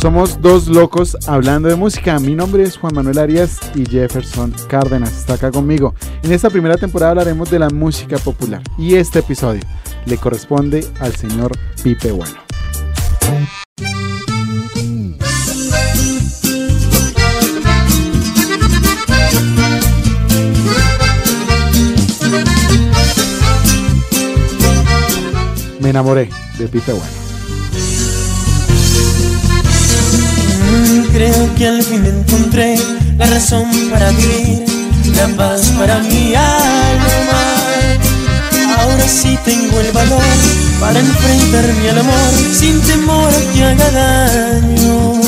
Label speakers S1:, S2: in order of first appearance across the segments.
S1: Somos dos locos hablando de música. Mi nombre es Juan Manuel Arias y Jefferson Cárdenas está acá conmigo. En esta primera temporada hablaremos de la música popular y este episodio le corresponde al señor Pipe Bueno. Me enamoré de Pipe Bueno.
S2: Creo que al fin encontré la razón para vivir, la paz para mi alma. Ahora sí tengo el valor para enfrentarme al amor sin temor a que haga daño.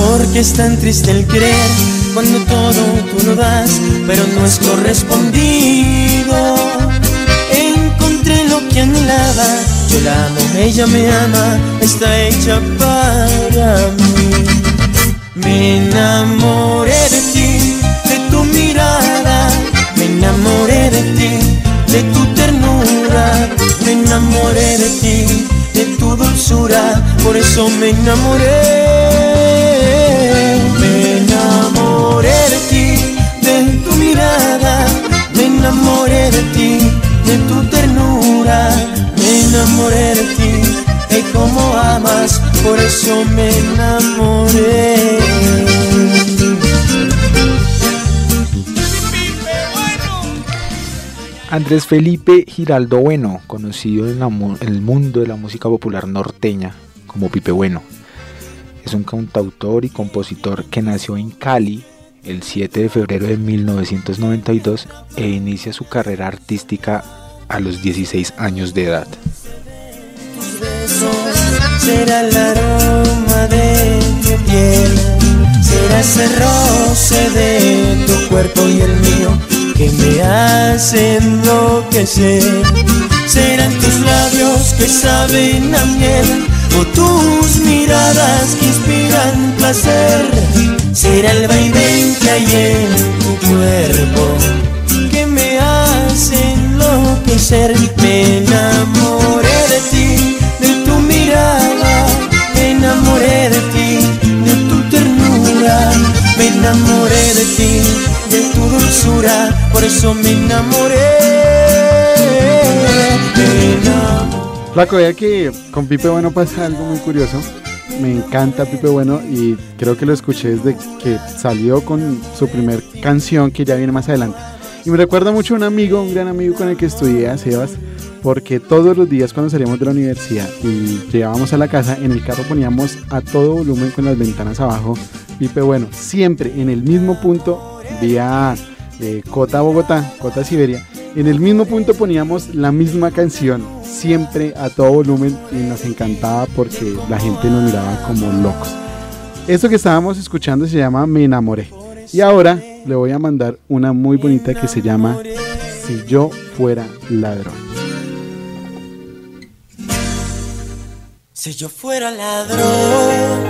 S2: Porque es tan triste el querer cuando todo tú lo das, pero no es correspondido. Encontré lo que anhelaba, yo la amo, ella me ama, está hecha para mí. Me enamoré de ti, de tu mirada, me enamoré de ti, de tu ternura, me enamoré de ti, de tu dulzura, por eso me enamoré. Enamoré de ti, de cómo amas, por eso me enamoré.
S3: Andrés Felipe Giraldo Bueno, conocido en, el mundo de la música popular norteña como Pipe Bueno, es un cantautor y compositor que nació en Cali el 7 de febrero de 1992 e inicia su carrera artística a los 16 años de edad.
S2: Será el aroma de tu piel, será ese roce de tu cuerpo y el mío que me hace enloquecer. Serán tus labios que saben a miel o tus miradas que inspiran placer. Será el vaivén que hay en tu cuerpo que me hace enloquecer. Me enamoré de ti, enamoré de ti, de tu dulzura, por eso me enamoré.
S1: Flaco, vea que con Pipe Bueno pasa algo muy curioso. Me encanta Pipe Bueno y creo que lo escuché desde que salió con su primer canción que ya viene más adelante. Y me recuerda mucho a un amigo, un gran amigo con el que estudié, Sebas, porque todos los días cuando salíamos de la universidad y llegábamos a la casa, en el carro poníamos a todo volumen con las ventanas abajo Pipe Bueno, siempre en el mismo punto, vía eh, Cota Bogotá, Cota Siberia, en el mismo punto poníamos la misma canción, siempre a todo volumen y nos encantaba porque la gente nos miraba como locos. Esto que estábamos escuchando se llama Me enamoré. Y ahora le voy a mandar una muy bonita que se llama Si yo fuera ladrón.
S2: Si yo fuera ladrón,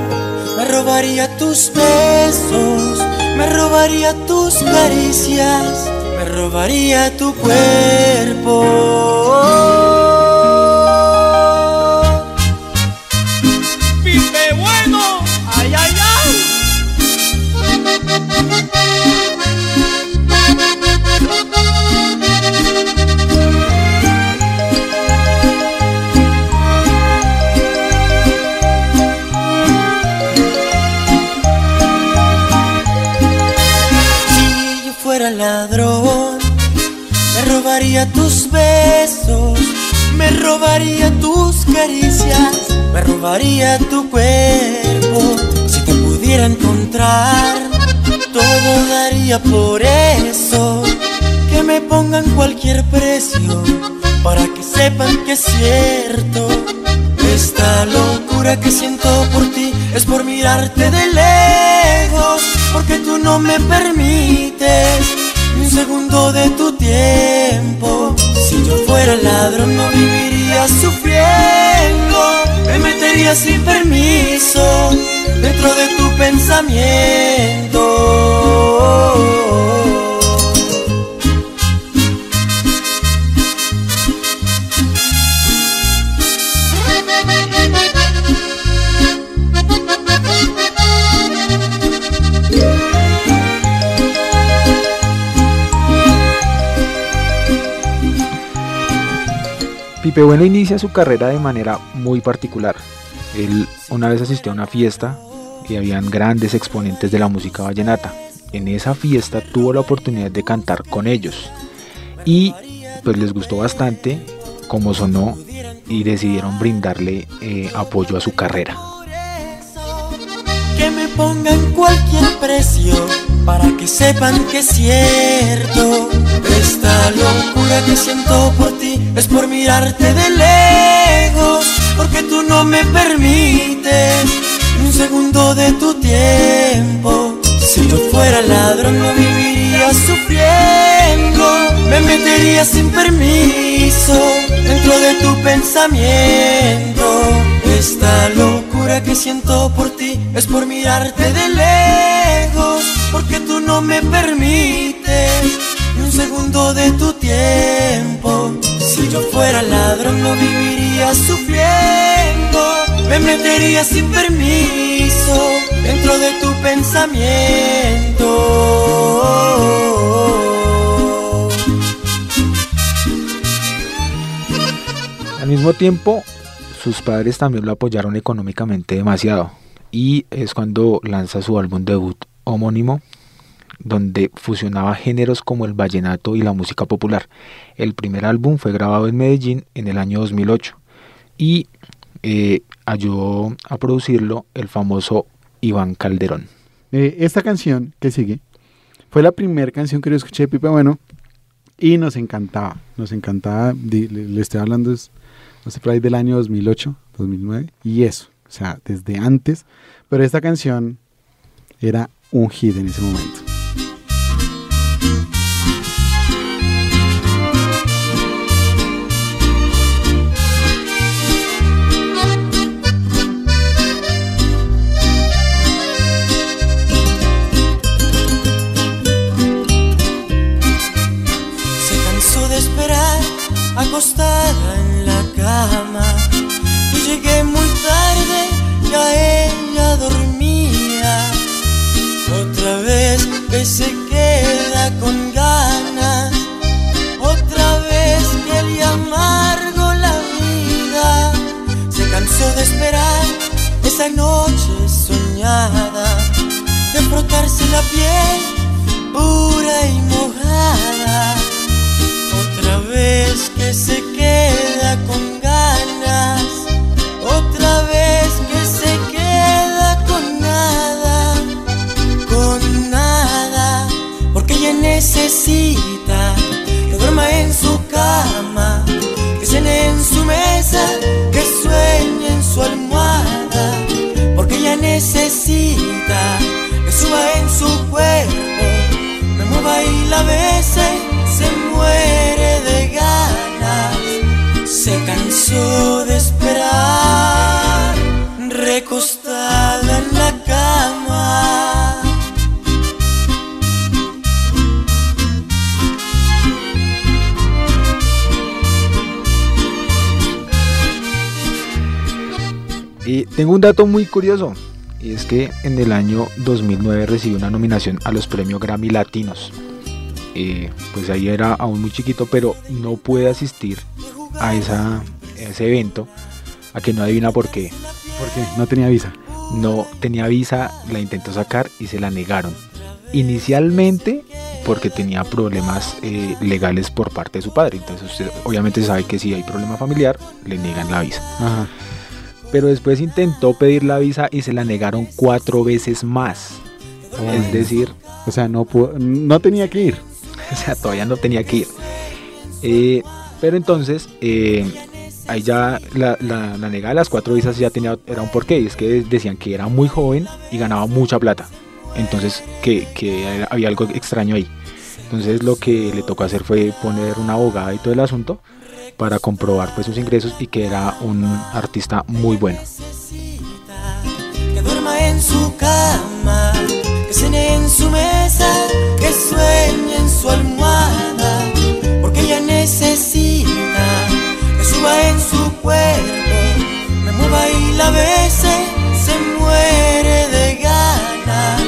S2: me robaría tus besos, me robaría tus caricias, me robaría tu cuerpo. Robaría tus besos, me robaría tus caricias, me robaría tu cuerpo. Si te pudiera encontrar, todo daría por eso. Que me pongan cualquier precio para que sepan que es cierto. Esta locura que siento por ti es por mirarte de lejos, porque tú no me permites segundo de tu tiempo. Si yo fuera ladrón no viviría sufriendo. Me metería sin permiso dentro de tu pensamiento.
S3: Pipe Bueno inicia su carrera de manera muy particular. Él una vez asistió a una fiesta y habían grandes exponentes de la música vallenata. En esa fiesta tuvo la oportunidad de cantar con ellos y pues les gustó bastante cómo sonó y decidieron brindarle eh, apoyo a su carrera.
S2: Que me pongan cualquier precio para que sepan que es cierto. Esta locura que siento por ti es por mirarte de lejos, porque tú no me permites un segundo de tu tiempo. Si yo fuera ladrón no viviría sufriendo, me metería sin permiso dentro de tu pensamiento. Esta locura que siento por ti es por mirarte de lejos, porque tú no me permites ni un segundo de tu tiempo. Si yo fuera ladrón no viviría sufriendo, me metería sin permiso dentro de tu pensamiento.
S3: Al mismo tiempo, sus padres también lo apoyaron económicamente demasiado y es cuando lanza su álbum debut homónimo donde fusionaba géneros como el vallenato y la música popular. El primer álbum fue grabado en Medellín en el año 2008 y eh, ayudó a producirlo el famoso Iván Calderón.
S1: Eh, esta canción que sigue fue la primera canción que yo escuché de Pipe Bueno y nos encantaba, nos encantaba, le, le estoy hablando, es, no sé, por ahí del año 2008, 2009, y eso, o sea, desde antes, pero esta canción era un hit en ese momento.
S2: Se
S3: tengo un dato muy curioso, y es que en el año 2009 recibió una nominación a los premios Grammy Latinos. Eh, pues ahí era aún muy chiquito, pero no pude asistir a, esa, a ese evento, a que no adivina por qué.
S1: Porque no tenía visa.
S3: No tenía visa, la intentó sacar y se la negaron. Inicialmente porque tenía problemas eh, legales por parte de su padre. Entonces usted obviamente sabe que si hay problema familiar, le niegan la visa.
S1: Ajá.
S3: Pero después intentó pedir la visa y se la negaron cuatro veces más. Es decir,
S1: O sea, no, pudo- no tenía que ir.
S3: o sea, todavía no tenía que ir. Eh, pero entonces, eh, ahí ya la, la, la negada de las cuatro visas ya tenía, era un porqué, y es que decían que era muy joven y ganaba mucha plata. Entonces, que, que había algo extraño ahí. Entonces, lo que le tocó hacer fue poner una abogada y todo el asunto para comprobar pues sus ingresos y que era un artista muy bueno.
S2: que duerma en su cama, que cene en su mesa, que sueñe en su almohada, porque ella necesita que suba en su cuerpo, me mueva y la bese, se muere de ganas,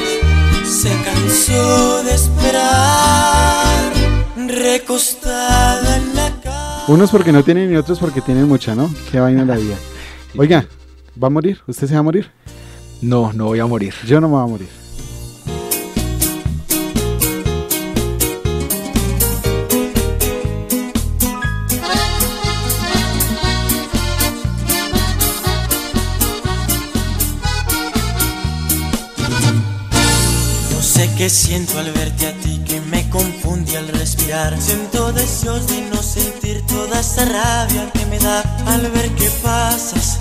S2: se cansó de esperar, recostada en la cama.
S1: Unos porque no tienen y otros porque tienen mucha, ¿no? Qué vaina la vida. Oiga, ¿va a morir? ¿Usted se va a morir?
S3: No, no voy a morir.
S1: Yo no me voy a morir.
S2: No sé qué siento al verte a ti que me confunde al respirar. Siento deseos de no sentir toda esa rabia que me da al ver que pasas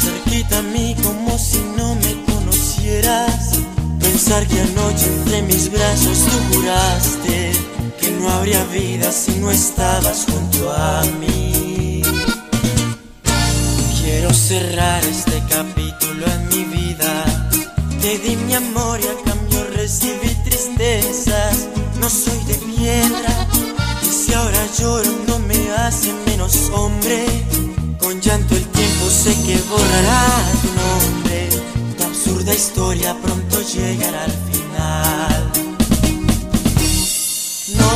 S2: cerquita a mí como si no me conocieras. Pensar que anoche entre mis brazos tú juraste que no habría vida si no estabas junto a mí. Quiero cerrar este capítulo en mi vida. Te di mi amor y a cambio recibí tristezas. No soy de piedra y si ahora lloro no me hace menos hombre. Con llanto el tiempo sé que borrará tu nombre. Tu absurda historia pronto llegará al final. No,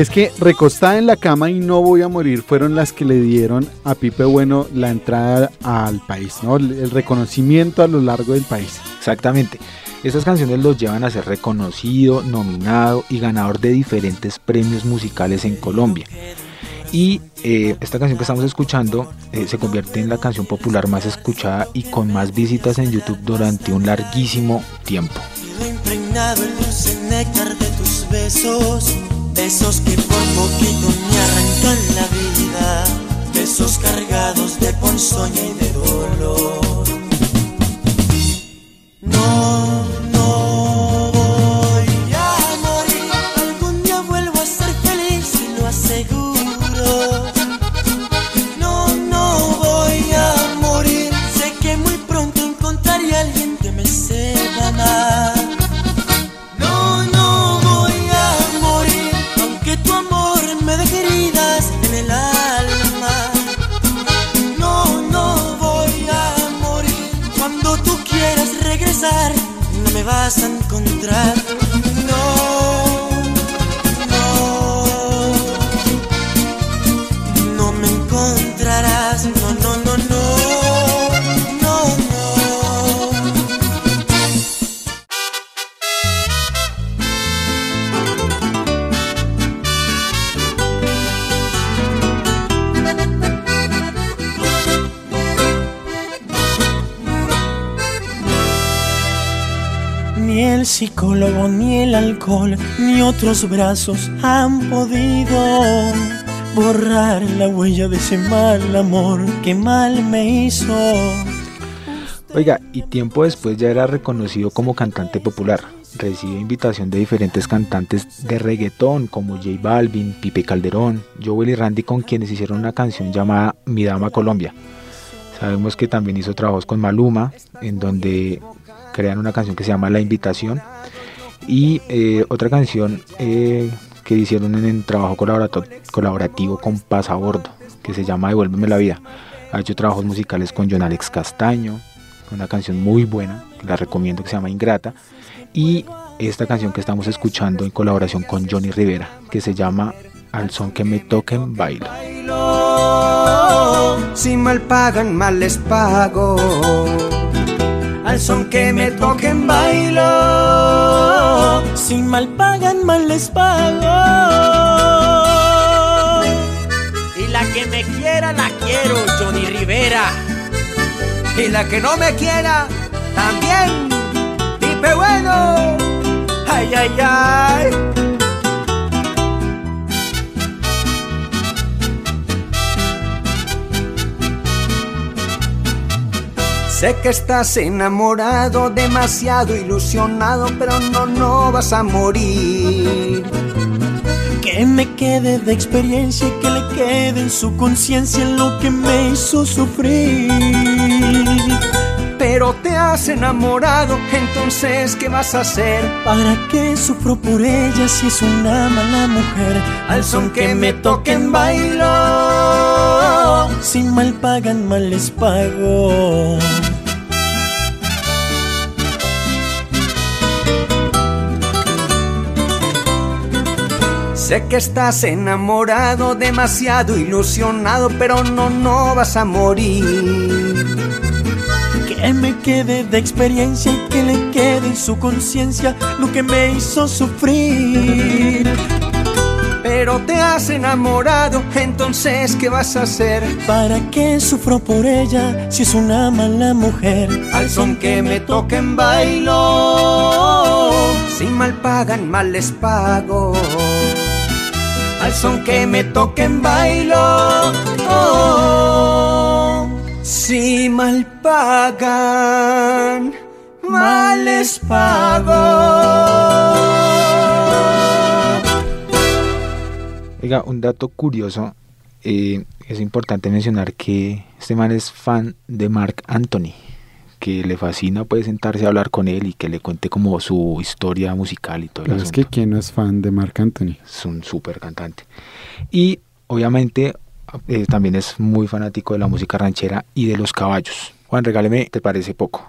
S1: Y es que recostada en la cama y no voy a morir fueron las que le dieron a Pipe Bueno la entrada al país, ¿no? El reconocimiento a lo largo del país.
S3: Exactamente. Estas canciones los llevan a ser reconocido, nominado y ganador de diferentes premios musicales en Colombia. Y eh, esta canción que estamos escuchando eh, se convierte en la canción popular más escuchada y con más visitas en YouTube durante un larguísimo tiempo.
S2: Quedo impregnado el dulce néctar de tus besos, besos que por poquito me arrancan la vida, besos cargados de ponzoña y de dolor. No, vas a encontrar. Psicólogo, ni el alcohol, ni otros brazos han podido borrar la huella de ese mal amor que mal me hizo.
S3: Oiga, y tiempo después ya era reconocido como cantante popular. Recibió invitación de diferentes cantantes de reggaetón como J Balvin, Pipe Calderón, Joel y Randy con quienes hicieron una canción llamada Mi Dama Colombia. Sabemos que también hizo trabajos con Maluma, en donde crean una canción que se llama La Invitación. Y eh, otra canción eh, que hicieron en el trabajo colaborativo con Pasabordo, que se llama Devuélveme la vida. Ha hecho trabajos musicales con John Alex Castaño, una canción muy buena, la recomiendo que se llama Ingrata. Y esta canción que estamos escuchando en colaboración con Johnny Rivera, que se llama Al son que me toquen
S4: bailo. Si mal pagan, mal les pago. Al son que me toquen bailo.
S2: Si mal pagan, mal les pago.
S4: Y la que me quiera, la quiero, Johnny Rivera. Y la que no me quiera, también. Pipe bueno. Ay, ay, ay. Sé que estás enamorado, demasiado ilusionado, pero no, no vas a morir.
S2: Que me quede de experiencia y que le quede en su conciencia lo que me hizo sufrir.
S4: Pero te has enamorado, entonces ¿qué vas a hacer?
S2: ¿Para qué sufro por ella si es una mala mujer?
S4: Al son que me toquen bailo.
S2: Si mal pagan, mal les pago.
S4: Sé que estás enamorado, demasiado ilusionado, pero no, no vas a morir.
S2: Que me quede de experiencia y que le quede en su conciencia lo que me hizo sufrir.
S4: Pero te has enamorado, entonces ¿qué vas a hacer?
S2: ¿Para qué sufro por ella si es una mala mujer?
S4: Al son que me toquen bailo. Si mal pagan, mal les pago. Al son que me toquen bailo. Oh, si mal pagan, mal les pago.
S3: Oiga, un dato curioso, eh, es importante mencionar que este man es fan de Mark Anthony, que le fascina pues sentarse a hablar con él y que le cuente como su historia musical y todo el
S1: Pero es que quién no es fan de Marc Anthony.
S3: es un súper cantante. Y obviamente eh, también es muy fanático de la música ranchera y de los caballos. Juan, regáleme, ¿te parece poco?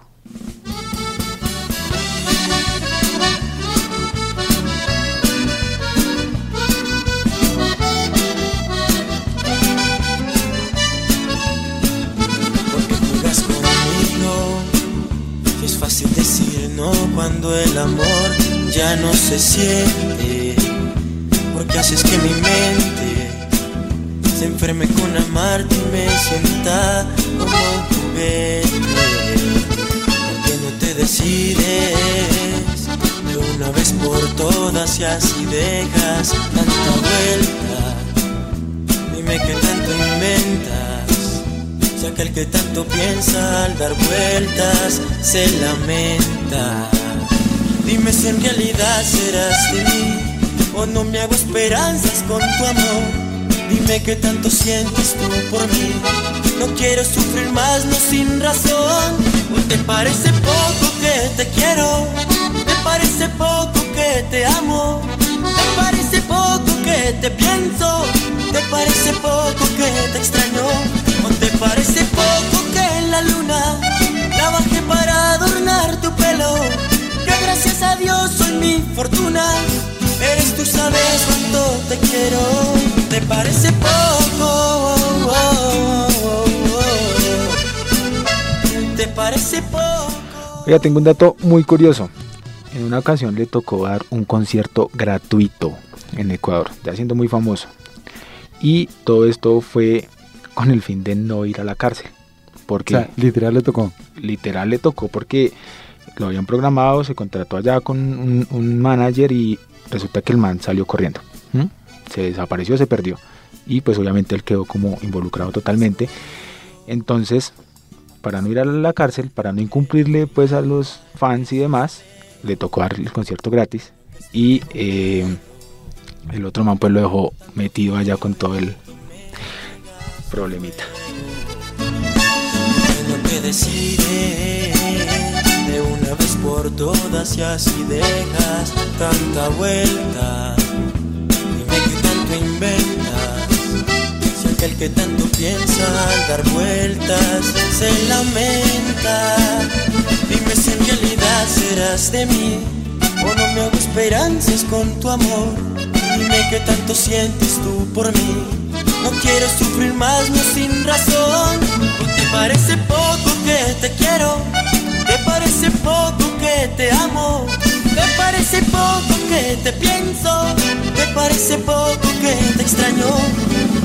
S2: Cuando el amor ya no se siente. Porque haces que mi mente se enferme con amarte y me sienta como un juguete. Porque no te decides de una vez por todas y así dejas tanta vuelta. Dime que tanto inventas. Si aquel que tanto piensa al dar vueltas se lamenta. Dime si en realidad serás de mí o no me hago esperanzas con tu amor. Dime que tanto sientes tú por mí. No quiero sufrir más, no sin razón. ¿O te parece poco que te quiero? ¿Te parece poco que te amo? ¿Te parece poco que te
S3: Oiga, tengo un dato muy curioso. En una ocasión le tocó dar un concierto gratuito en Ecuador, ya siendo muy famoso. Y todo esto fue con el fin de no ir a la cárcel.
S1: O
S3: Porque
S1: sea, literal le tocó.
S3: literal le tocó porque lo habían programado, se contrató allá con un, un manager y resulta que el man salió corriendo. ¿m? Se desapareció, se perdió. Y pues obviamente él quedó como involucrado totalmente. Entonces, para no ir a la cárcel, para no incumplirle pues a los fans y demás, le tocó dar el concierto gratis. Y eh, el otro man pues lo dejó metido allá con todo el problemita.
S2: lo que decides de una vez por todas y así dejas tanta vuelta. Dime que tanto inventas, si aquel que tanto piensa al dar vueltas se lamenta. Dime si en realidad serás de mí
S4: o no me hago esperanzas con tu amor. Dime qué tanto sientes tú por mí. No quiero sufrir más, no sin razón. ¿No te parece poco que te quiero? ¿Te parece poco que te amo? ¿Te parece poco que te pienso? ¿Te parece poco que te extraño?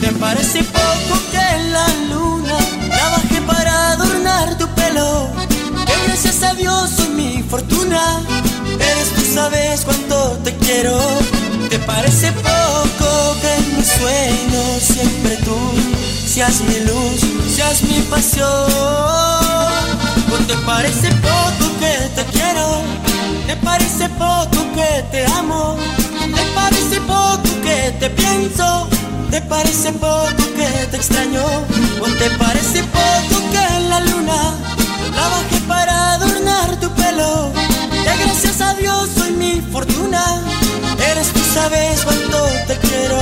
S4: ¿Te parece poco que la luna la bajé tu? Que gracias a Dios soy mi fortuna. Eres tú sabes cuánto te quiero. ¿Te parece poco que en mis sueños siempre tú seas mi luz, seas mi pasión? ¿O te parece poco que te quiero? ¿Te parece poco que te amo? ¿Te parece poco que te pienso? ¿Te parece poco que te extraño? ¿O te parece poco que la luna la bajé para adornar tu pelo? Que gracias a Dios soy mi fortuna. Eres tú sabes cuánto te quiero.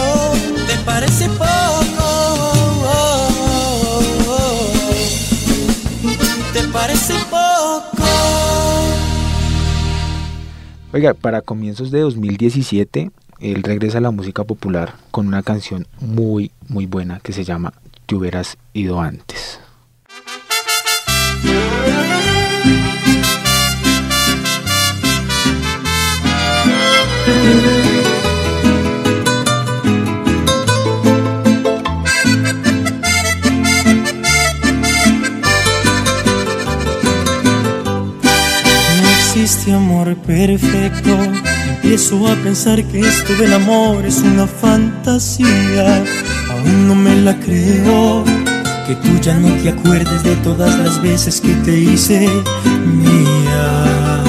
S4: ¿Te parece poco? ¿Te parece poco?
S3: Oiga, para comienzos de 2017, él regresa a la música popular con una canción muy, muy buena que se llama Te hubieras ido antes.
S2: No existe amor perfecto. Empiezo a pensar que esto del amor es una fantasía. Aún no me la creo. Que tú ya no te acuerdes de todas las veces que te hice mía.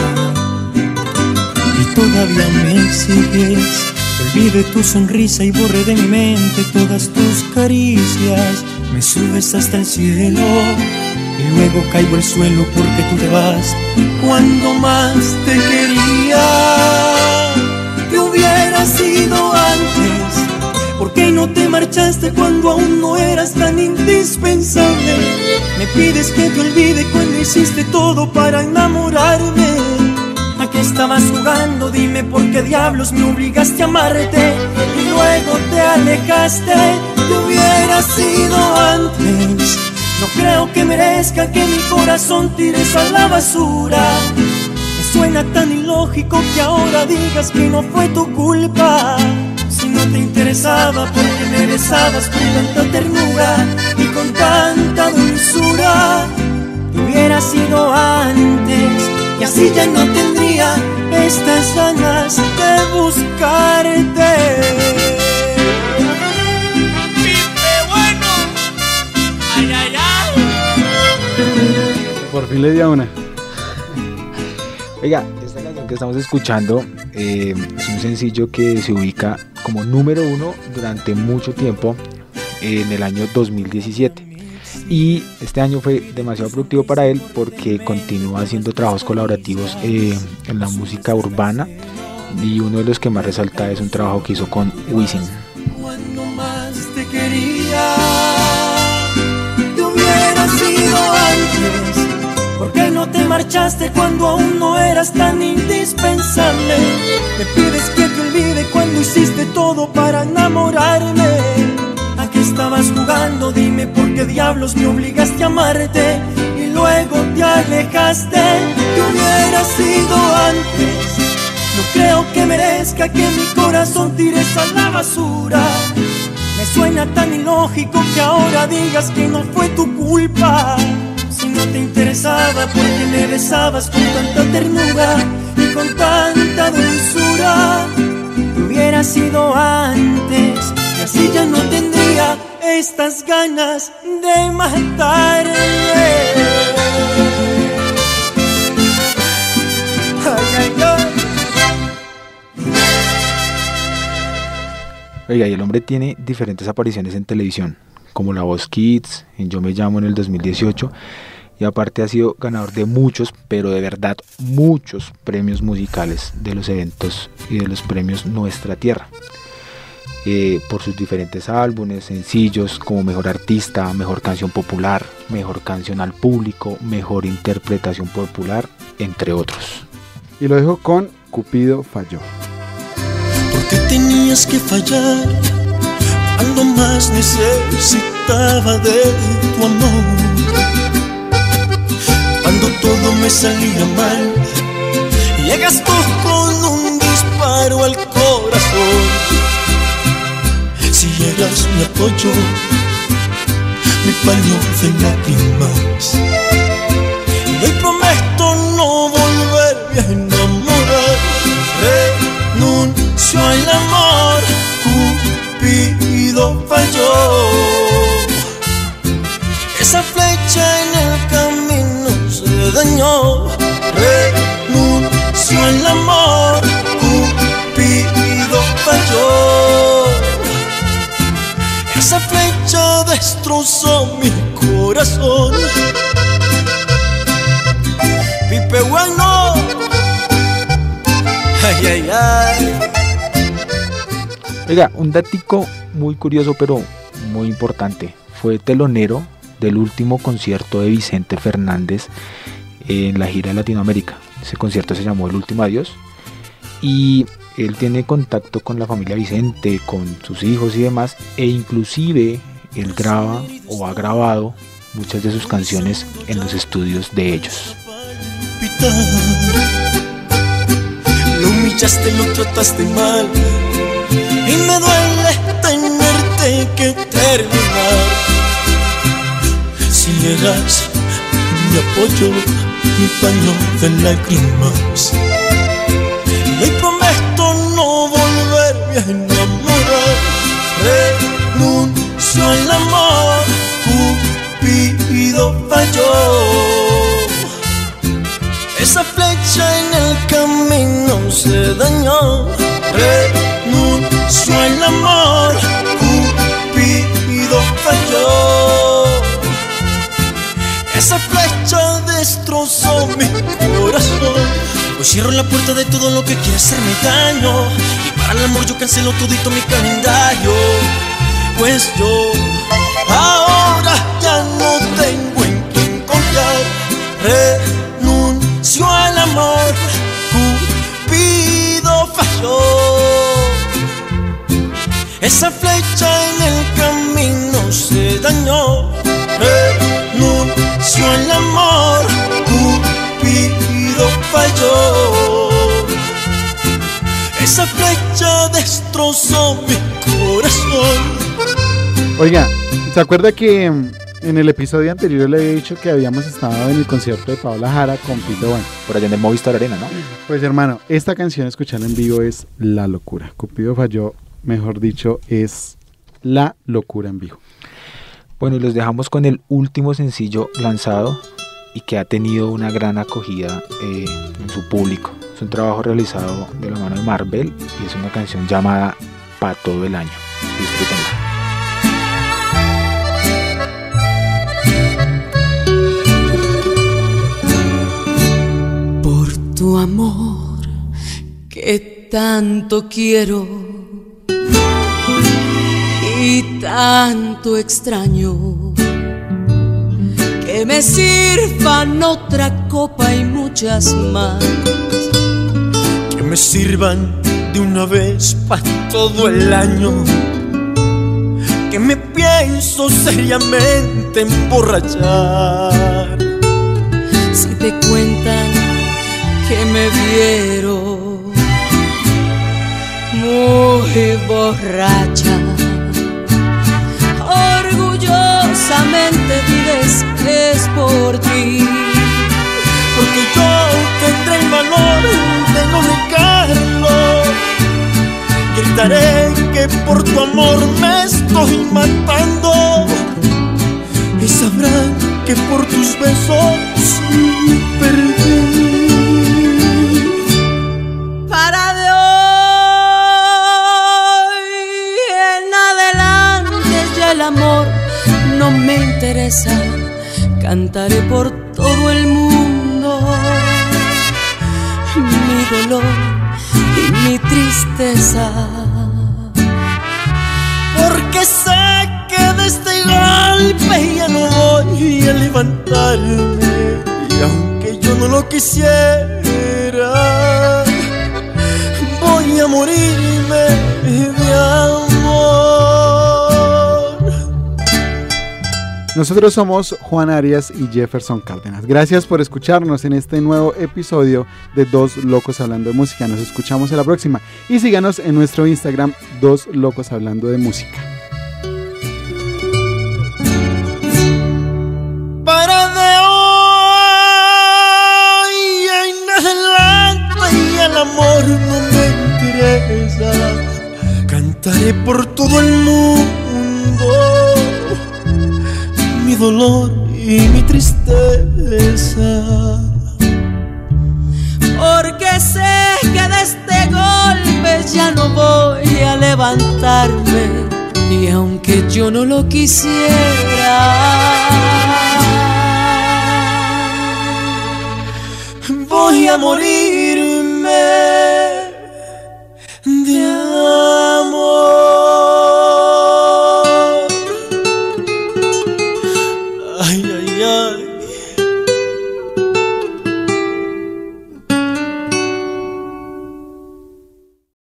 S2: Y todavía me exiges olvide tu sonrisa y borre de mi mente todas tus caricias. Me subes hasta el cielo y luego caigo al suelo porque tú te vas cuando más te quería. Te hubiera sido antes, ¿por qué no te marchaste cuando aún no eras tan indispensable? Me pides que te olvide cuando hiciste todo para enamorarme. ¿A qué estabas jugando? Dime por qué diablos me obligaste a amarte y luego te alejaste. Te hubiera sido antes. No creo que merezca que mi corazón tires a la basura. Suena tan ilógico que ahora digas que no fue tu culpa. Si no te interesaba porque me besabas con tanta ternura y con tanta dulzura. Te hubiera sido antes y así ya no tendría estas ganas de buscarte.
S1: Por fin le di a una.
S3: Oiga, esta canción que estamos escuchando eh, es un sencillo que se ubica como número uno durante mucho tiempo en el año 2017. Y este año fue demasiado productivo para él porque continúa haciendo trabajos colaborativos eh, en la música urbana y uno de los que más resalta es un trabajo que hizo con Wisin.
S2: Te marchaste cuando aún no eras tan indispensable? Me pides que te olvide cuando hiciste todo para enamorarme. ¿A qué estabas jugando? Dime por qué diablos me obligaste a amarte y luego te alejaste. Te hubiera sido antes. No creo que merezca que mi corazón tires a la basura. Me suena tan ilógico que ahora digas que no fue tu culpa. No te interesaba porque me besabas con tanta ternura y con tanta dulzura. Te hubiera sido antes y así ya no tendría estas ganas de matarme.
S3: Oiga, y el hombre tiene diferentes apariciones en televisión, como La Voz Kids, en Yo Me Llamo en el 2018, y aparte ha sido ganador de muchos, pero de verdad muchos premios musicales de los eventos y de los premios Nuestra Tierra. Eh, por sus diferentes álbumes, sencillos, como Mejor Artista, Mejor Canción Popular, Mejor Canción al Público, Mejor Interpretación Popular, entre otros.
S1: Y lo dejo con Cupido falló.
S2: Porque tenías que fallar cuando más necesitaba de tu amor. Todo me salía mal, llegas tú con un disparo al corazón. Si eras mi apoyo, mi paño de lágrimas.
S3: Un datico muy curioso pero muy importante. Fue telonero del último concierto de Vicente Fernández en la gira de Latinoamérica. Ese concierto se llamó El Último Adiós. Y él tiene contacto con la familia Vicente, con sus hijos y demás. E inclusive él graba o ha grabado muchas de sus canciones en los estudios de ellos.
S2: Y me duele tenerte que terminar. Si eras mi apoyo, mi paño de lágrimas. Y hoy prometo no volverme a enamorar. Renuncio al amor, Cupido falló. Esa flecha en el camino se dañó. Renuncio al amor, Cupido falló. Esa flecha destrozó mi corazón. Hoy cierro la puerta de todo lo que quiere hacerme daño. Y para el amor yo cancelo todito mi calendario. Pues yo ahora Esa flecha destrozó mi corazón.
S1: Oiga, ¿se acuerda que en el episodio anterior le había dicho que habíamos estado en el concierto de Paola Jara con Pito Bueno?
S3: Por allá en el Movistar Arena, ¿no?
S1: Pues hermano, esta canción escucharla en vivo es la locura. Cupido falló, mejor dicho, es la locura en vivo.
S3: Bueno, y los dejamos con el último sencillo lanzado y que ha tenido una gran acogida eh, en su público. Es un trabajo realizado de la mano de Marvel y es una canción llamada Pa' todo el año. Disfrútenla.
S5: por tu amor que tanto quiero y tanto extraño. Que me sirvan otra copa y muchas más.
S2: Me sirvan de una vez para todo el año. Que me pienso seriamente emborrachar.
S5: Si te cuentan que me vieron muy borracha, orgullosamente diles que es por ti.
S2: Porque yo tendré el valor de no negarlo. Gritaré que por tu amor me estoy matando. Y sabrán que por tus besos me perdí.
S5: Para de hoy en adelante ya el amor no me interesa. Cantaré por todo y mi tristeza.
S2: Porque sé que de este golpe ya no voy a levantarme. Y aunque yo no lo quisiera, voy a morirme
S1: Nosotros somos Juan Arias y Jefferson Cárdenas. Gracias por escucharnos en este nuevo episodio de Dos Locos Hablando de Música. Nos escuchamos en la próxima. Y síganos en nuestro Instagram, Dos Locos Hablando de Música.
S2: Para de hoy en adelante y el amor no me interesa. Cantaré por